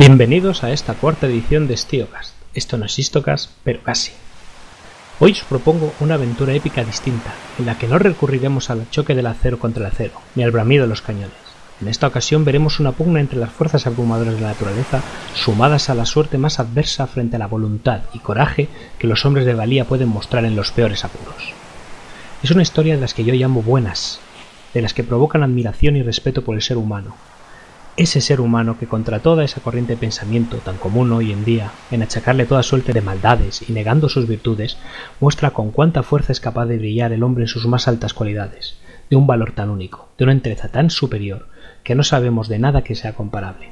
Bienvenidos a esta cuarta edición de Stiocast. Esto no es Histocast, pero casi. Hoy os propongo una aventura épica distinta, en la que no recurriremos al choque del acero contra el acero, ni al bramido de los cañones. En esta ocasión veremos una pugna entre las fuerzas abrumadoras de la naturaleza, sumadas a la suerte más adversa frente a la voluntad y coraje que los hombres de valía pueden mostrar en los peores apuros. Es una historia de las que yo llamo buenas, de las que provocan admiración y respeto por el ser humano, ese ser humano que contra toda esa corriente de pensamiento tan común hoy en día, en achacarle toda suerte de maldades y negando sus virtudes, muestra con cuánta fuerza es capaz de brillar el hombre en sus más altas cualidades, de un valor tan único, de una entereza tan superior, que no sabemos de nada que sea comparable.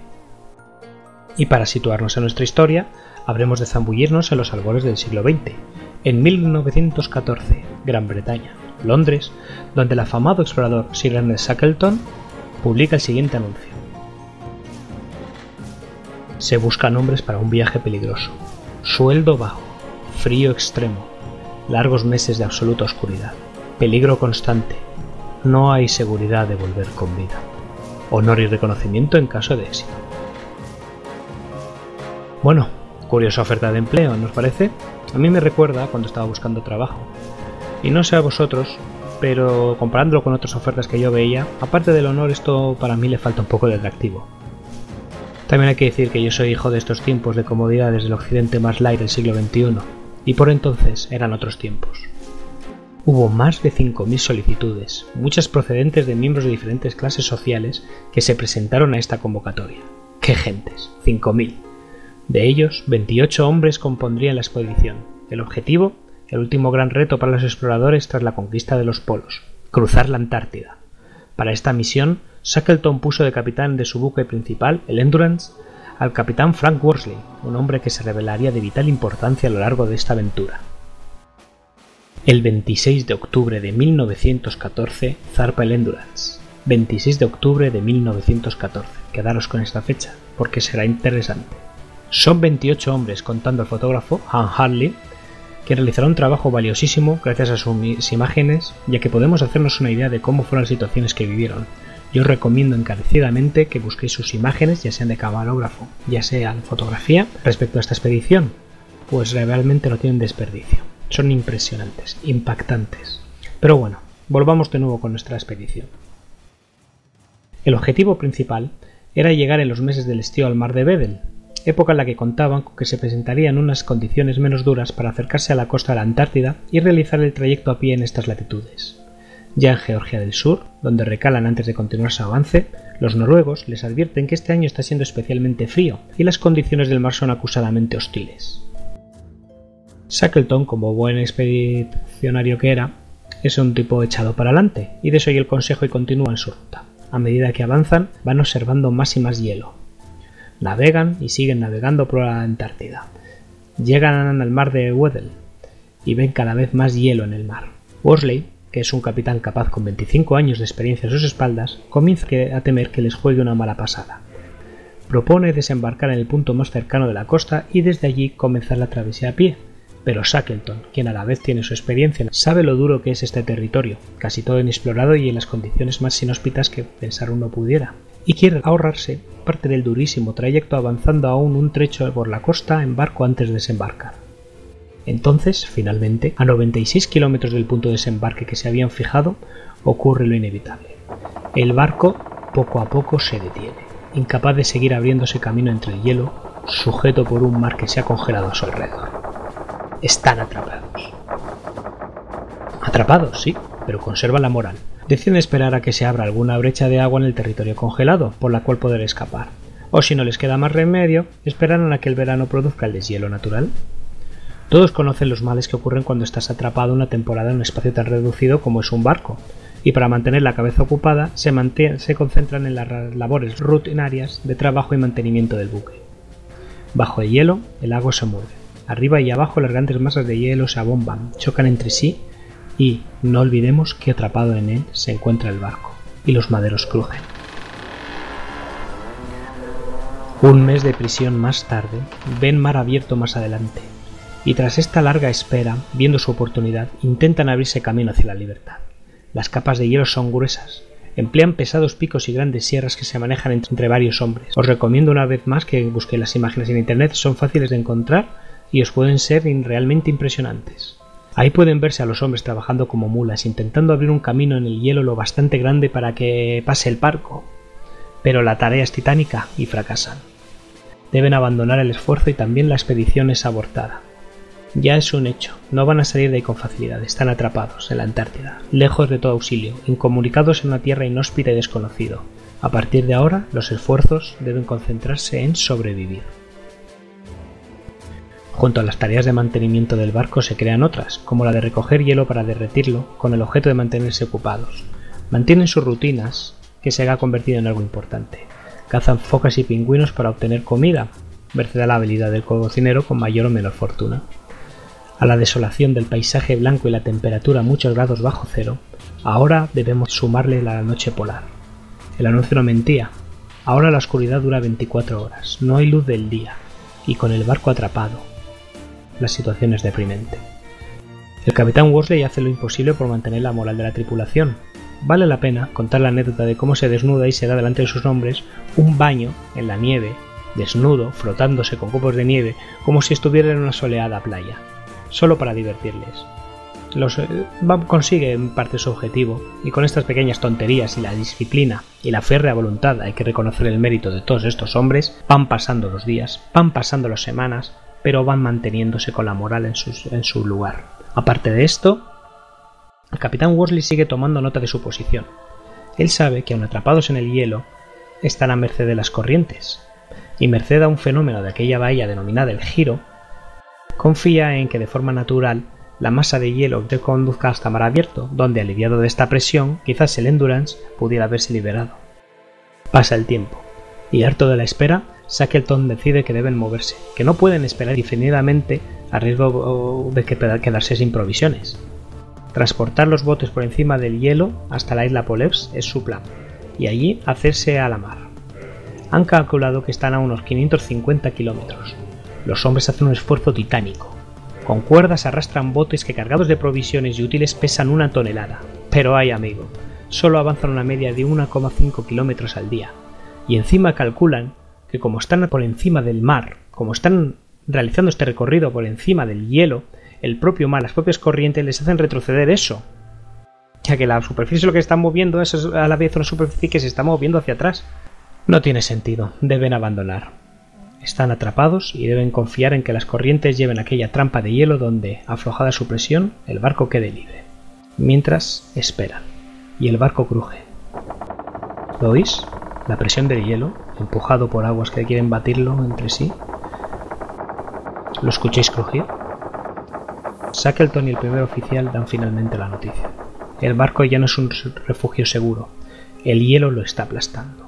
Y para situarnos en nuestra historia, habremos de zambullirnos en los albores del siglo XX, en 1914, Gran Bretaña, Londres, donde el afamado explorador Sir Ernest Shackleton publica el siguiente anuncio. Se buscan hombres para un viaje peligroso. Sueldo bajo, frío extremo, largos meses de absoluta oscuridad, peligro constante. No hay seguridad de volver con vida. Honor y reconocimiento en caso de éxito. Bueno, curiosa oferta de empleo, ¿nos parece? A mí me recuerda cuando estaba buscando trabajo. Y no sé a vosotros, pero comparándolo con otras ofertas que yo veía, aparte del honor esto para mí le falta un poco de atractivo. También hay que decir que yo soy hijo de estos tiempos de comodidades del occidente más light del siglo XXI, y por entonces eran otros tiempos. Hubo más de 5.000 solicitudes, muchas procedentes de miembros de diferentes clases sociales que se presentaron a esta convocatoria. ¡Qué gentes! 5.000. De ellos, 28 hombres compondrían la expedición. El objetivo, el último gran reto para los exploradores tras la conquista de los polos, cruzar la Antártida. Para esta misión Shackleton puso de capitán de su buque principal, el Endurance, al capitán Frank Worsley, un hombre que se revelaría de vital importancia a lo largo de esta aventura. El 26 de octubre de 1914 zarpa el Endurance. 26 de octubre de 1914. Quedaros con esta fecha, porque será interesante. Son 28 hombres, contando al fotógrafo, Han Harley, que realizará un trabajo valiosísimo gracias a sus imágenes, ya que podemos hacernos una idea de cómo fueron las situaciones que vivieron, yo recomiendo encarecidamente que busquéis sus imágenes, ya sean de camarógrafo, ya sea de fotografía, respecto a esta expedición, pues realmente no tienen desperdicio. Son impresionantes, impactantes. Pero bueno, volvamos de nuevo con nuestra expedición. El objetivo principal era llegar en los meses del estío al mar de Bedel, época en la que contaban con que se presentarían unas condiciones menos duras para acercarse a la costa de la Antártida y realizar el trayecto a pie en estas latitudes. Ya en Georgia del Sur, donde recalan antes de continuar su avance, los noruegos les advierten que este año está siendo especialmente frío y las condiciones del mar son acusadamente hostiles. Shackleton, como buen expedicionario que era, es un tipo echado para adelante y desoye el consejo y continúa en su ruta. A medida que avanzan, van observando más y más hielo. Navegan y siguen navegando por la Antártida. Llegan al mar de Weddell y ven cada vez más hielo en el mar. Worsley es un capitán capaz con 25 años de experiencia a sus espaldas, comienza a temer que les juegue una mala pasada. Propone desembarcar en el punto más cercano de la costa y desde allí comenzar la travesía a pie, pero Shackleton, quien a la vez tiene su experiencia, sabe lo duro que es este territorio, casi todo inexplorado y en las condiciones más inhóspitas que pensar uno pudiera, y quiere ahorrarse parte del durísimo trayecto avanzando aún un trecho por la costa en barco antes de desembarcar. Entonces, finalmente, a 96 kilómetros del punto de desembarque que se habían fijado, ocurre lo inevitable. El barco poco a poco se detiene, incapaz de seguir abriéndose camino entre el hielo, sujeto por un mar que se ha congelado a su alrededor. Están atrapados. Atrapados, sí, pero conservan la moral. Deciden esperar a que se abra alguna brecha de agua en el territorio congelado, por la cual poder escapar. O si no les queda más remedio, esperarán a que el verano produzca el deshielo natural todos conocen los males que ocurren cuando estás atrapado una temporada en un espacio tan reducido como es un barco, y para mantener la cabeza ocupada se, concentran en las labores rutinarias de trabajo y mantenimiento del buque. Bajo el hielo, el agua se mueve. Arriba y abajo las grandes masas de hielo se abomban, chocan entre sí y no olvidemos que atrapado en él se encuentra el barco y los maderos crujen. Un mes de prisión más tarde, ven mar abierto más adelante, y tras esta larga espera, viendo su oportunidad, intentan abrirse camino hacia la libertad. Las capas de hielo son gruesas, Emplean pesados picos y grandes sierras que se manejan entre varios hombres. Os recomiendo una vez más que busquéis las imágenes en internet, son fáciles de encontrar y os pueden ser realmente impresionantes. Ahí pueden verse a los hombres trabajando como mulas, intentando abrir un camino en el hielo lo bastante grande para que pase el parco. Pero la tarea es titánica y fracasan. Deben abandonar el esfuerzo y también la expedición es abortada. Ya es un hecho, no van a salir de ahí con facilidad, están atrapados en la Antártida, lejos de todo auxilio, incomunicados en una tierra inhóspita y desconocido. A partir de ahora, los esfuerzos deben concentrarse en sobrevivir. Junto a las tareas de mantenimiento del barco se crean otras, como la de recoger hielo para derretirlo, con el objeto de mantenerse ocupados. Mantienen sus rutinas, que se ha convertido en algo importante. Cazan focas y pingüinos para obtener comida, merced a la habilidad del cocinero con mayor o menor fortuna. A la desolación del paisaje blanco y la temperatura a muchos grados bajo cero, ahora debemos sumarle la noche polar. El anuncio no mentía. Ahora la oscuridad dura 24 horas, no hay luz del día, y con el barco atrapado. La situación es deprimente. El capitán Worsley hace lo imposible por mantener la moral de la tripulación. Vale la pena contar la anécdota de cómo se desnuda y se da delante de sus hombres un baño en la nieve, desnudo, frotándose con copos de nieve, como si estuviera en una soleada playa solo para divertirles. Los, eh, consigue en parte su objetivo, y con estas pequeñas tonterías y la disciplina y la férrea voluntad, hay que reconocer el mérito de todos estos hombres, van pasando los días, van pasando las semanas, pero van manteniéndose con la moral en, en su lugar. Aparte de esto, el capitán Worsley sigue tomando nota de su posición. Él sabe que aun atrapados en el hielo, están a merced de las corrientes, y merced a un fenómeno de aquella bahía denominada el giro, confía en que de forma natural la masa de hielo te conduzca hasta mar abierto, donde aliviado de esta presión, quizás el Endurance pudiera haberse liberado. Pasa el tiempo, y harto de la espera, Shackleton decide que deben moverse, que no pueden esperar infinitamente a riesgo de quedarse sin provisiones. Transportar los botes por encima del hielo hasta la isla Poleps es su plan, y allí hacerse a la mar. Han calculado que están a unos 550 kilómetros, los hombres hacen un esfuerzo titánico. Con cuerdas arrastran botes que cargados de provisiones y útiles pesan una tonelada. Pero ay amigo, solo avanzan una media de 1,5 kilómetros al día. Y encima calculan que como están por encima del mar, como están realizando este recorrido por encima del hielo, el propio mar, las propias corrientes les hacen retroceder eso. Ya que la superficie lo que están moviendo es a la vez una superficie que se está moviendo hacia atrás. No tiene sentido, deben abandonar. Están atrapados y deben confiar en que las corrientes lleven aquella trampa de hielo donde, aflojada su presión, el barco quede libre. Mientras esperan. Y el barco cruje. ¿Lo oís? La presión del hielo, empujado por aguas que quieren batirlo entre sí. ¿Lo escucháis crujir? Shackleton y el primer oficial dan finalmente la noticia. El barco ya no es un refugio seguro. El hielo lo está aplastando.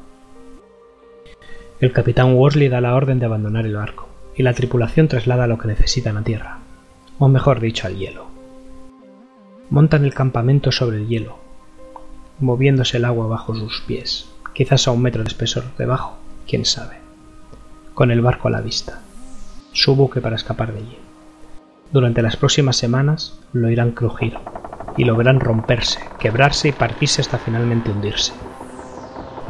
El capitán Worsley da la orden de abandonar el barco, y la tripulación traslada lo que necesitan a tierra, o mejor dicho, al hielo. Montan el campamento sobre el hielo, moviéndose el agua bajo sus pies, quizás a un metro de espesor debajo, quién sabe. Con el barco a la vista, su buque para escapar de allí. Durante las próximas semanas lo irán crujir, y lo verán romperse, quebrarse y partirse hasta finalmente hundirse.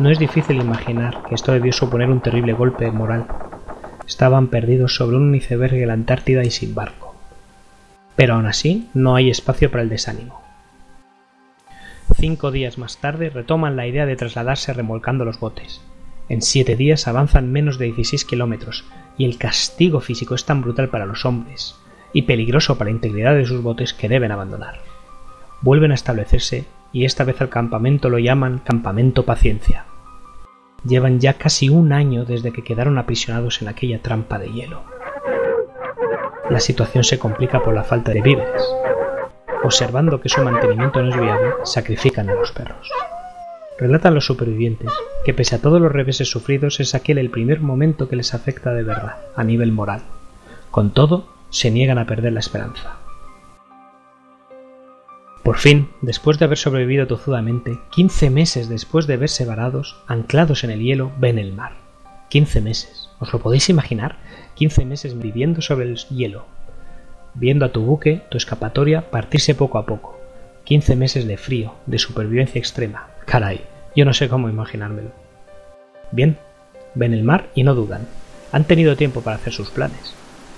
No es difícil imaginar que esto debió suponer un terrible golpe moral. Estaban perdidos sobre un iceberg en la Antártida y sin barco. Pero aún así no hay espacio para el desánimo. Cinco días más tarde retoman la idea de trasladarse remolcando los botes. En siete días avanzan menos de 16 kilómetros y el castigo físico es tan brutal para los hombres y peligroso para la integridad de sus botes que deben abandonar. Vuelven a establecerse y esta vez al campamento lo llaman Campamento Paciencia. Llevan ya casi un año desde que quedaron aprisionados en aquella trampa de hielo. La situación se complica por la falta de víveres. Observando que su mantenimiento no es viable, sacrifican a los perros. Relatan los supervivientes que pese a todos los reveses sufridos es aquel el primer momento que les afecta de verdad, a nivel moral. Con todo, se niegan a perder la esperanza. Por fin, después de haber sobrevivido tozudamente, quince meses después de verse varados, anclados en el hielo, ven el mar. Quince meses. ¿Os lo podéis imaginar? Quince meses viviendo sobre el hielo, viendo a tu buque, tu escapatoria, partirse poco a poco. Quince meses de frío, de supervivencia extrema. Caray, Yo no sé cómo imaginármelo. Bien, ven el mar y no dudan. Han tenido tiempo para hacer sus planes.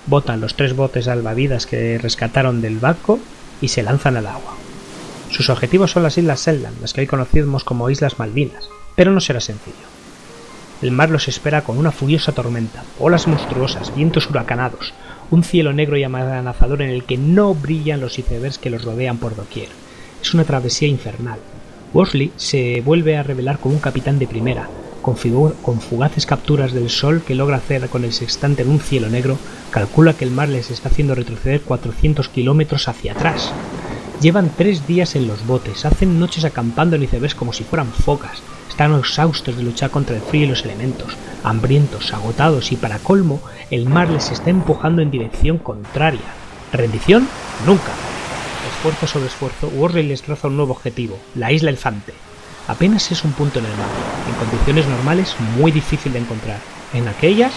Botan los tres botes salvavidas que rescataron del barco y se lanzan al agua. Sus objetivos son las Islas Shetland, las que hoy conocemos como Islas Malvinas, pero no será sencillo. El mar los espera con una furiosa tormenta, olas monstruosas, vientos huracanados, un cielo negro y amenazador en el que no brillan los icebergs que los rodean por doquier. Es una travesía infernal. Worsley se vuelve a revelar como un capitán de primera, con, fugaces capturas del sol que logra hacer con el sextante en un cielo negro, calcula que el mar les está haciendo retroceder 400 kilómetros hacia atrás. Llevan tres días en los botes, hacen noches acampando en icebergs como si fueran focas, están exhaustos de luchar contra el frío y los elementos, hambrientos, agotados y para colmo, el mar les está empujando en dirección contraria. ¿Rendición? Nunca. Esfuerzo sobre esfuerzo, Worley les traza un nuevo objetivo, la isla Elefante. Apenas es un punto en el mar, en condiciones normales muy difícil de encontrar, en aquellas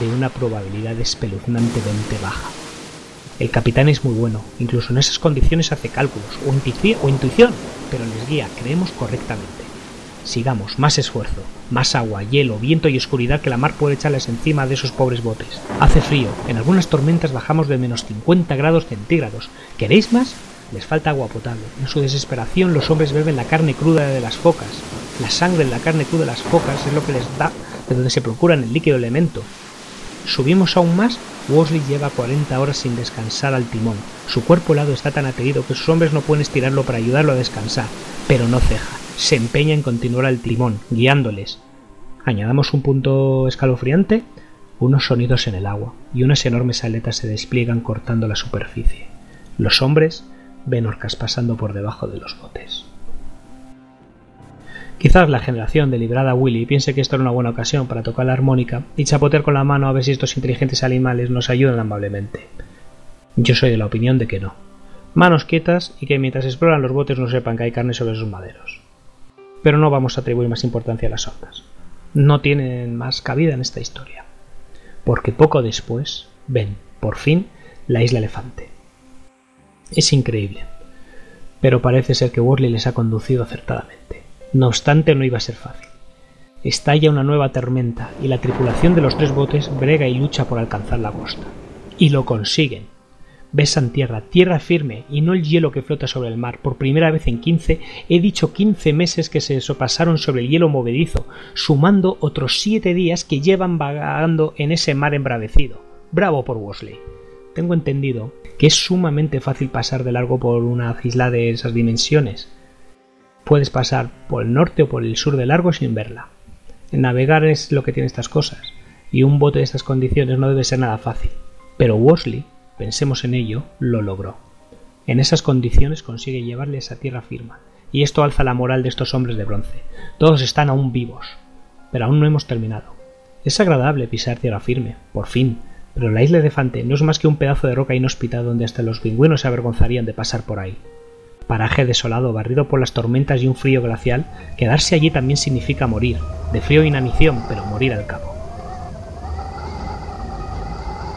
de una probabilidad espeluznantemente baja. El capitán es muy bueno, incluso en esas condiciones hace cálculos o, intuición, pero les guía, creemos, correctamente. Sigamos, más esfuerzo, más agua, hielo, viento y oscuridad que la mar puede echarles encima de esos pobres botes. Hace frío, en algunas tormentas bajamos de menos 50 grados centígrados. ¿Queréis más? Les falta agua potable. En su desesperación los hombres beben la carne cruda de las focas. La sangre de la carne cruda de las focas es lo que les da de donde se procuran el líquido elemento. Subimos aún más, Worsley lleva 40 horas sin descansar al timón. Su cuerpo helado está tan aterido que sus hombres no pueden estirarlo para ayudarlo a descansar, pero no ceja. Se empeña en continuar al timón, guiándoles. Añadamos un punto escalofriante, unos sonidos en el agua, y unas enormes aletas se despliegan cortando la superficie. Los hombres ven orcas pasando por debajo de los botes. Quizás la generación deliberada Willy piense que esto era una buena ocasión para tocar la armónica y chapotear con la mano a ver si estos inteligentes animales nos ayudan amablemente. Yo soy de la opinión de que no. Manos quietas y que mientras exploran los botes no sepan que hay carne sobre sus maderos. Pero no vamos a atribuir más importancia a las orcas. No tienen más cabida en esta historia. Porque poco después ven, por fin, la isla elefante. Es increíble. Pero parece ser que Worley les ha conducido acertadamente. No obstante, no iba a ser fácil. Estalla una nueva tormenta y la tripulación de los tres botes brega y lucha por alcanzar la costa. Y lo consiguen. Besan tierra, tierra firme y no el hielo que flota sobre el mar. Por primera vez en quince, he dicho quince meses que se pasaron sobre el hielo movedizo, sumando otros siete días que llevan vagando en ese mar embravecido. Bravo por Worsley. Tengo entendido que es sumamente fácil pasar de largo por una isla de esas dimensiones. Puedes pasar por el norte o por el sur de largo sin verla. Navegar es lo que tiene estas cosas, y un bote de estas condiciones no debe ser nada fácil. Pero Worsley, pensemos en ello, lo logró. En esas condiciones consigue llevarles a tierra firma, y esto alza la moral de estos hombres de bronce. Todos están aún vivos, pero aún no hemos terminado. Es agradable pisar tierra firme, por fin, pero la isla Elefante no es más que un pedazo de roca inhóspita donde hasta los pingüinos se avergonzarían de pasar por ahí. Paraje desolado, barrido por las tormentas y un frío glacial, quedarse allí también significa morir, de frío e inanición, pero morir al cabo.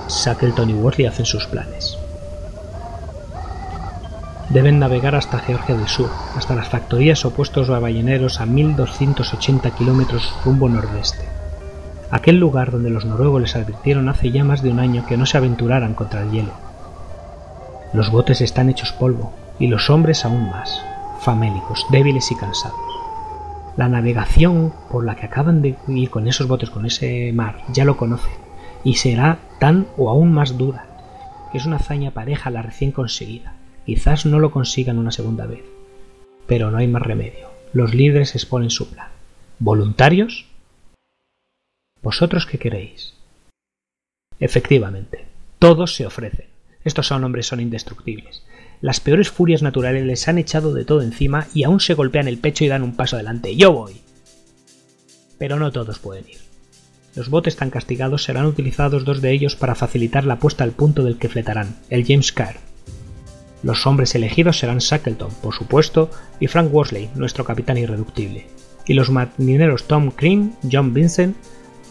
Shackleton y Worley hacen sus planes. Deben navegar hasta Georgia del Sur, hasta las factorías opuestos a balleneros a 1280 kilómetros rumbo nordeste aquel lugar donde los noruegos les advirtieron hace ya más de un año que no se aventuraran contra el hielo. Los botes están hechos polvo, y los hombres aún más, famélicos, débiles y cansados. La navegación por la que acaban de ir con esos botes, con ese mar, ya lo conocen, y será tan o aún más dura. Es una hazaña pareja la recién conseguida. Quizás no lo consigan una segunda vez. Pero no hay más remedio. Los líderes exponen su plan. ¿Voluntarios? ¿Vosotros qué queréis? Efectivamente, todos se ofrecen. Estos son hombres son indestructibles. Las peores furias naturales les han echado de todo encima y aún se golpean el pecho y dan un paso adelante. Yo voy. Pero no todos pueden ir. Los botes tan castigados serán utilizados dos de ellos para facilitar la puesta al punto del que fletarán, el James Carr. Los hombres elegidos serán Shackleton, por supuesto, y Frank Worsley, nuestro capitán irreductible. Y los marineros Tom Crean, John Vincent,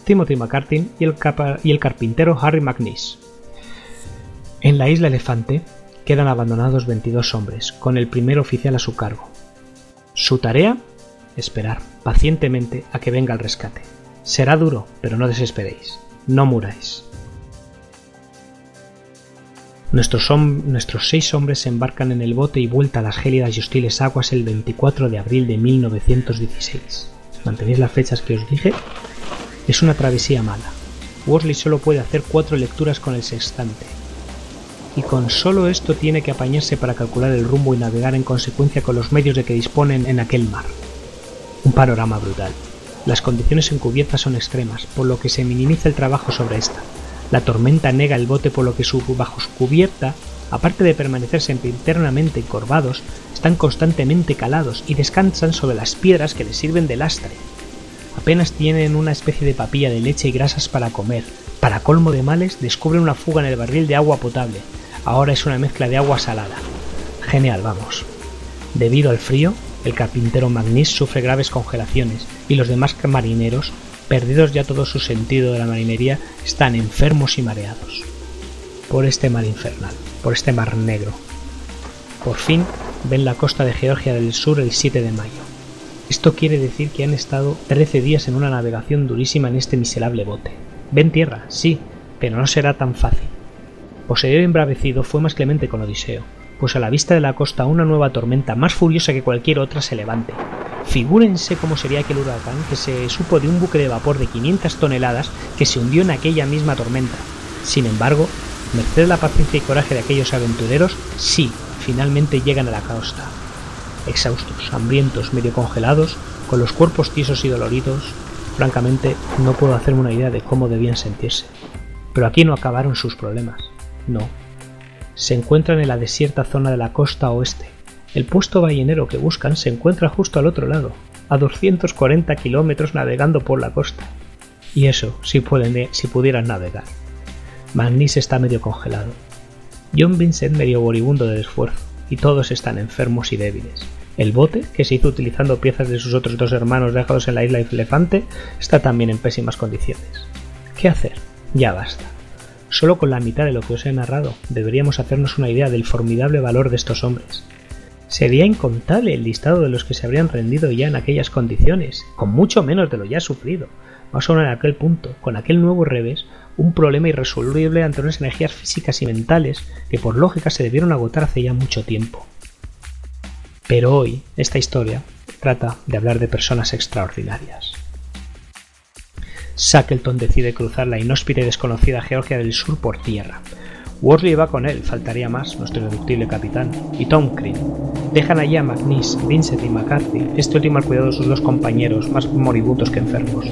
Timothy McCartin y el, carpintero Harry McNeice. En la isla Elefante quedan abandonados 22 hombres, con el primer oficial a su cargo. Su tarea, esperar pacientemente a que venga el rescate. Será duro, pero no desesperéis. No muráis. Nuestros, seis hombres se embarcan en el bote y vuelta a las gélidas y hostiles aguas el 24 de abril de 1916. ¿Mantenéis las fechas que os dije? Es una travesía mala. Worsley solo puede hacer cuatro lecturas con el sextante. Y con solo esto tiene que apañarse para calcular el rumbo y navegar en consecuencia con los medios de que disponen en aquel mar. Un panorama brutal. Las condiciones encubiertas son extremas, por lo que se minimiza el trabajo sobre esta. La tormenta nega el bote por lo que su bajo su cubierta, aparte de permanecerse internamente encorvados, están constantemente calados y descansan sobre las piedras que les sirven de lastre. Apenas tienen una especie de papilla de leche y grasas para comer. Para colmo de males, descubren una fuga en el barril de agua potable. Ahora es una mezcla de agua salada. Genial, vamos. Debido al frío, el carpintero Magnis sufre graves congelaciones y los demás marineros, perdidos ya todo su sentido de la marinería, están enfermos y mareados. Por este mar infernal, por este mar negro. Por fin ven la costa de Georgia del Sur el 7 de mayo. Esto quiere decir que han estado 13 días en una navegación durísima en este miserable bote. Ven tierra, sí, pero no será tan fácil. Poseidón embravecido fue más clemente con Odiseo, pues a la vista de la costa una nueva tormenta más furiosa que cualquier otra se levante. Figúrense cómo sería aquel huracán que se supo de un buque de vapor de 500 toneladas que se hundió en aquella misma tormenta. Sin embargo, merced a la paciencia y coraje de aquellos aventureros, sí, finalmente llegan a la costa. Exhaustos, hambrientos, medio congelados, con los cuerpos tiesos y doloridos, francamente no puedo hacerme una idea de cómo debían sentirse. Pero aquí no acabaron sus problemas. No, se encuentran en la desierta zona de la costa oeste. El puesto ballenero que buscan se encuentra justo al otro lado, a 240 kilómetros navegando por la costa. Y eso, si, pueden, si pudieran navegar. Magnis está medio congelado. John Vincent medio moribundo del esfuerzo, y todos están enfermos y débiles. El bote, que se hizo utilizando piezas de sus otros dos hermanos dejados en la isla Elefante, está también en pésimas condiciones. ¿Qué hacer? Ya basta. Solo con la mitad de lo que os he narrado deberíamos hacernos una idea del formidable valor de estos hombres. Sería incontable el listado de los que se habrían rendido ya en aquellas condiciones, con mucho menos de lo ya sufrido. Más aún en aquel punto, con aquel nuevo revés, un problema irresoluble ante unas energías físicas y mentales que por lógica se debieron agotar hace ya mucho tiempo. Pero hoy, esta historia trata de hablar de personas extraordinarias. Shackleton decide cruzar la inhóspita y desconocida Georgia del Sur por tierra. Worsley va con él, faltaría más, nuestro irreductible capitán, y Tom Crean. Dejan allí a McNeese, Vincent y McCarthy, este último al cuidado de sus dos compañeros, más moribundos que enfermos.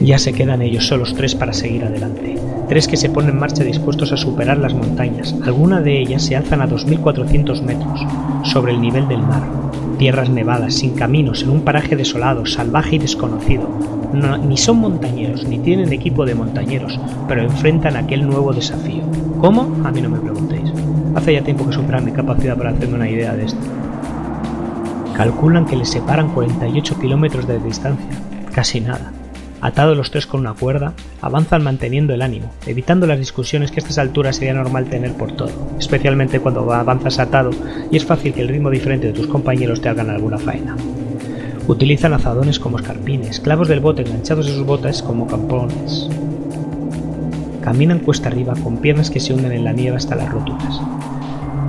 Ya se quedan ellos solos tres para seguir adelante. Tres que se ponen en marcha dispuestos a superar las montañas. Algunas de ellas se alzan a 2.400 metros, sobre el nivel del mar. Tierras nevadas, sin caminos, en un paraje desolado, salvaje y desconocido. Ni son montañeros, ni tienen equipo de montañeros, pero enfrentan aquel nuevo desafío. ¿Cómo? A mí no me preguntéis. Hace ya tiempo que superan mi capacidad para hacerme una idea de esto. Calculan que les separan 48 kilómetros de distancia. Casi nada. Atados los tres con una cuerda, avanzan manteniendo el ánimo, evitando las discusiones que a estas alturas sería normal tener por todo, especialmente cuando avanzas atado y es fácil que el ritmo diferente de tus compañeros te hagan alguna faena. Utilizan azadones como escarpines, clavos del bote enganchados a sus botas como campones. Caminan cuesta arriba con piernas que se hunden en la nieve hasta las roturas.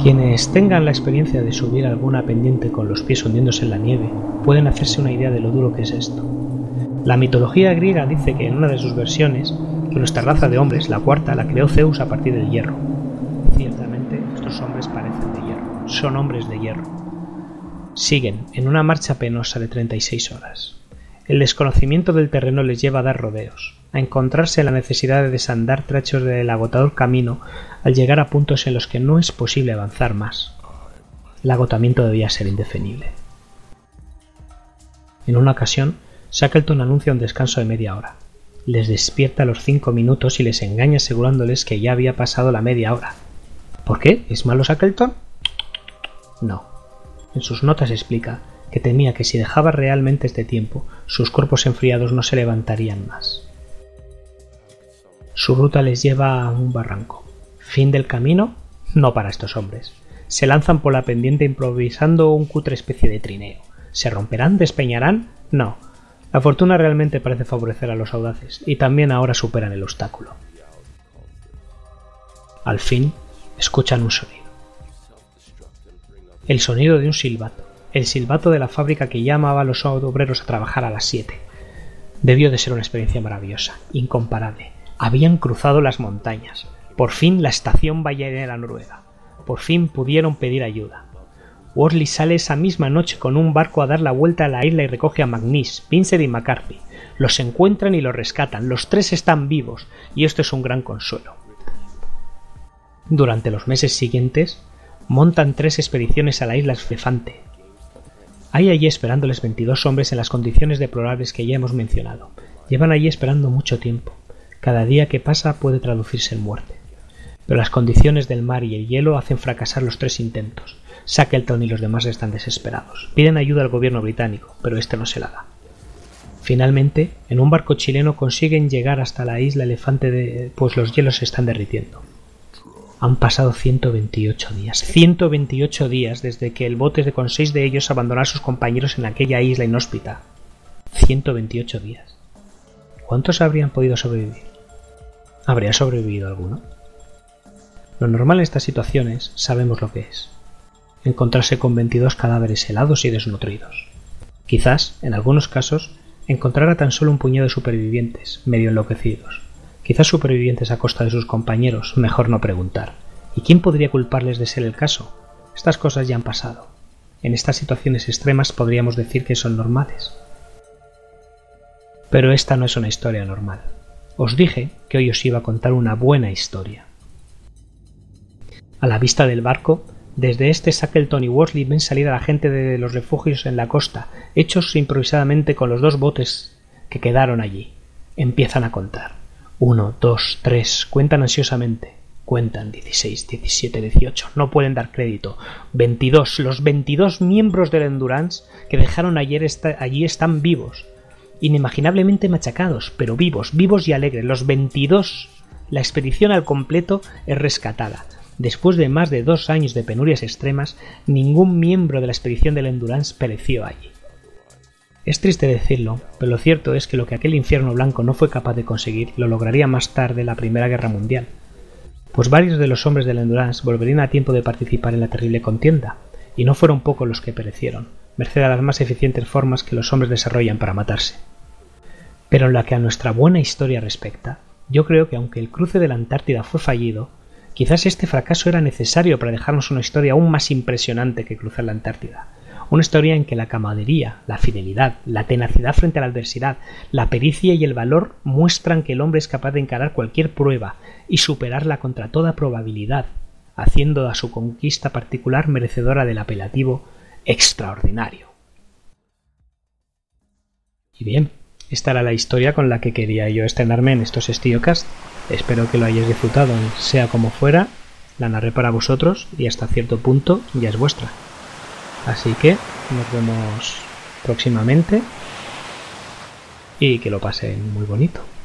Quienes tengan la experiencia de subir alguna pendiente con los pies hundiéndose en la nieve pueden hacerse una idea de lo duro que es esto. La mitología griega dice que en una de sus versiones, que nuestra raza de hombres, la cuarta, la creó Zeus a partir del hierro. Ciertamente, estos hombres parecen de hierro, son hombres de hierro. Siguen en una marcha penosa de 36 horas. El desconocimiento del terreno les lleva a dar rodeos, a encontrarse en la necesidad de desandar trachos del agotador camino al llegar a puntos en los que no es posible avanzar más. El agotamiento debía ser indefinible. En una ocasión, Shackleton anuncia un descanso de media hora. Les despierta a los cinco minutos y les engaña asegurándoles que ya había pasado la media hora. ¿Por qué? ¿Es malo Shackleton? No. En sus notas explica que temía que si dejaba realmente este tiempo, sus cuerpos enfriados no se levantarían más. Su ruta les lleva a un barranco. ¿Fin del camino? No para estos hombres. Se lanzan por la pendiente improvisando un cutre especie de trineo ¿Se romperán? ¿Despeñarán? No. La fortuna realmente parece favorecer a los audaces, y también ahora superan el obstáculo. Al fin, escuchan un sonido. El sonido de un silbato, el silbato de la fábrica que llamaba a los obreros a trabajar a las 7. Debió de ser una experiencia maravillosa, incomparable. Habían cruzado las montañas. Por fin la estación la noruega. Por fin pudieron pedir ayuda. Worsley sale esa misma noche con un barco a dar la vuelta a la isla y recoge a McNeese, Vincent y McCarthy. Los encuentran y los rescatan. Los tres están vivos, y esto es un gran consuelo. Durante los meses siguientes, montan tres expediciones a la isla Elefante. Hay allí esperándoles 22 hombres en las condiciones deplorables que ya hemos mencionado. Llevan allí esperando mucho tiempo. Cada día que pasa puede traducirse en muerte. Pero las condiciones del mar y el hielo hacen fracasar los tres intentos. Shackleton y los demás están desesperados. Piden ayuda al gobierno británico, pero este no se la da. Finalmente, en un barco chileno consiguen llegar hasta la isla Elefante de, pues los hielos se están derritiendo. Han pasado 128 días. 128 días desde que el bote de con seis de ellos abandonó a sus compañeros en aquella isla inhóspita. 128 días. ¿Cuántos habrían podido sobrevivir? ¿Habría sobrevivido alguno? Lo normal en estas situaciones sabemos lo que es encontrarse con 22 cadáveres helados y desnutridos. Quizás, en algunos casos, encontrara tan solo un puñado de supervivientes, medio enloquecidos. Quizás supervivientes a costa de sus compañeros, mejor no preguntar. ¿Y quién podría culparles de ser el caso? Estas cosas ya han pasado. En estas situaciones extremas podríamos decir que son normales. Pero esta no es una historia normal. Os dije que hoy os iba a contar una buena historia. A la vista del barco desde este Shackleton y Worsley ven salir a la gente de los refugios en la costa, hechos improvisadamente con los dos botes que quedaron allí. Empiezan a contar. Uno, dos, tres. Cuentan ansiosamente. Cuentan dieciséis, diecisiete, dieciocho. No pueden dar crédito. Veintidós. Los veintidós miembros del Endurance que dejaron ayer allí están vivos. Inimaginablemente machacados, pero vivos, vivos y alegres. Los veintidós. La expedición al completo es rescatada. Después de más de dos años de penurias extremas, ningún miembro de la expedición del Endurance pereció allí. Es triste decirlo, pero lo cierto es que lo que aquel infierno blanco no fue capaz de conseguir lo lograría más tarde la Primera Guerra Mundial, pues varios de los hombres del Endurance volverían a tiempo de participar en la terrible contienda, y no fueron pocos los que perecieron, merced a las más eficientes formas que los hombres desarrollan para matarse. Pero en lo que a nuestra buena historia respecta, yo creo que aunque el cruce de la Antártida fue fallido, Quizás este fracaso era necesario para dejarnos una historia aún más impresionante que cruzar la Antártida. Una historia en que la camaradería, la fidelidad, la tenacidad frente a la adversidad, la pericia y el valor muestran que el hombre es capaz de encarar cualquier prueba y superarla contra toda probabilidad, haciendo a su conquista particular merecedora del apelativo extraordinario. Y bien, esta era la historia con la que quería yo estrenarme en estos Estiocast. Espero que lo hayáis disfrutado, sea como fuera, la narré para vosotros y hasta cierto punto ya es vuestra. Así que nos vemos próximamente y que lo pasen muy bonito.